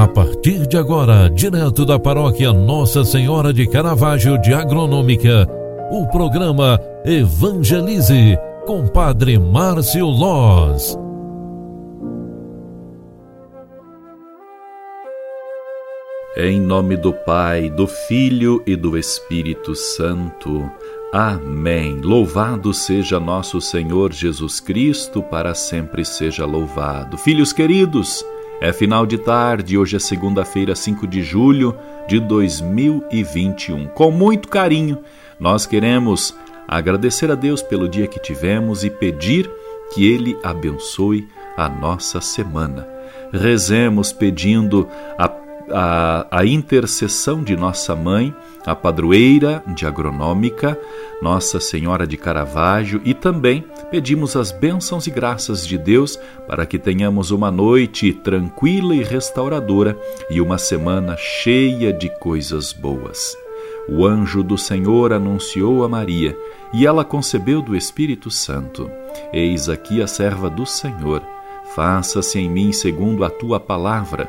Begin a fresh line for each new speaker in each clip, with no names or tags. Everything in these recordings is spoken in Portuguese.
A partir de agora, direto da paróquia Nossa Senhora de Caravaggio de Agronômica, o programa Evangelize com Padre Márcio Loz.
Em nome do Pai, do Filho e do Espírito Santo. Amém. Louvado seja nosso Senhor Jesus Cristo, para sempre seja louvado. Filhos queridos, é final de tarde, hoje é segunda-feira, 5 de julho de 2021. Com muito carinho, nós queremos agradecer a Deus pelo dia que tivemos e pedir que Ele abençoe a nossa semana. Rezemos pedindo a a, a intercessão de nossa mãe, a padroeira de agronômica, Nossa Senhora de Caravaggio, e também pedimos as bênçãos e graças de Deus para que tenhamos uma noite tranquila e restauradora e uma semana cheia de coisas boas. O anjo do Senhor anunciou a Maria, e ela concebeu do Espírito Santo. Eis aqui a serva do Senhor. Faça-se em mim segundo a tua palavra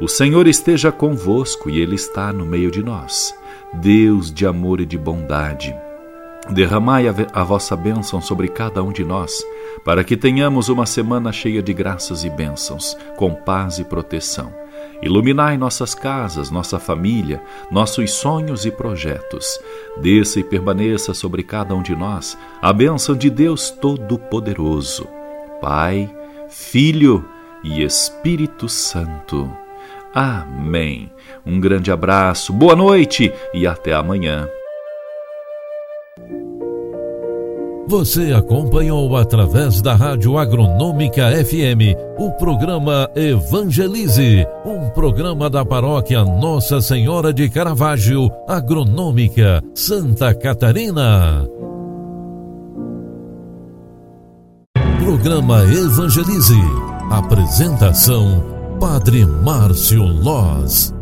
O Senhor esteja convosco e Ele está no meio de nós. Deus de amor e de bondade, derramai a, vossa bênção sobre cada um de nós, para que tenhamos uma semana cheia de graças e bênçãos, com paz e proteção. Iluminai nossas casas, nossa família, nossos sonhos e projetos. Desça e permaneça sobre cada um de nós a bênção de Deus Todo-Poderoso, Pai, Filho e Espírito Santo. Amém. Um grande abraço, boa noite e até amanhã.
Você acompanhou através da Rádio Agronômica FM o programa Evangelize, um programa da paróquia Nossa Senhora de Caravaggio, Agronômica, Santa Catarina. Programa Evangelize. Apresentação Padre Márcio Loz.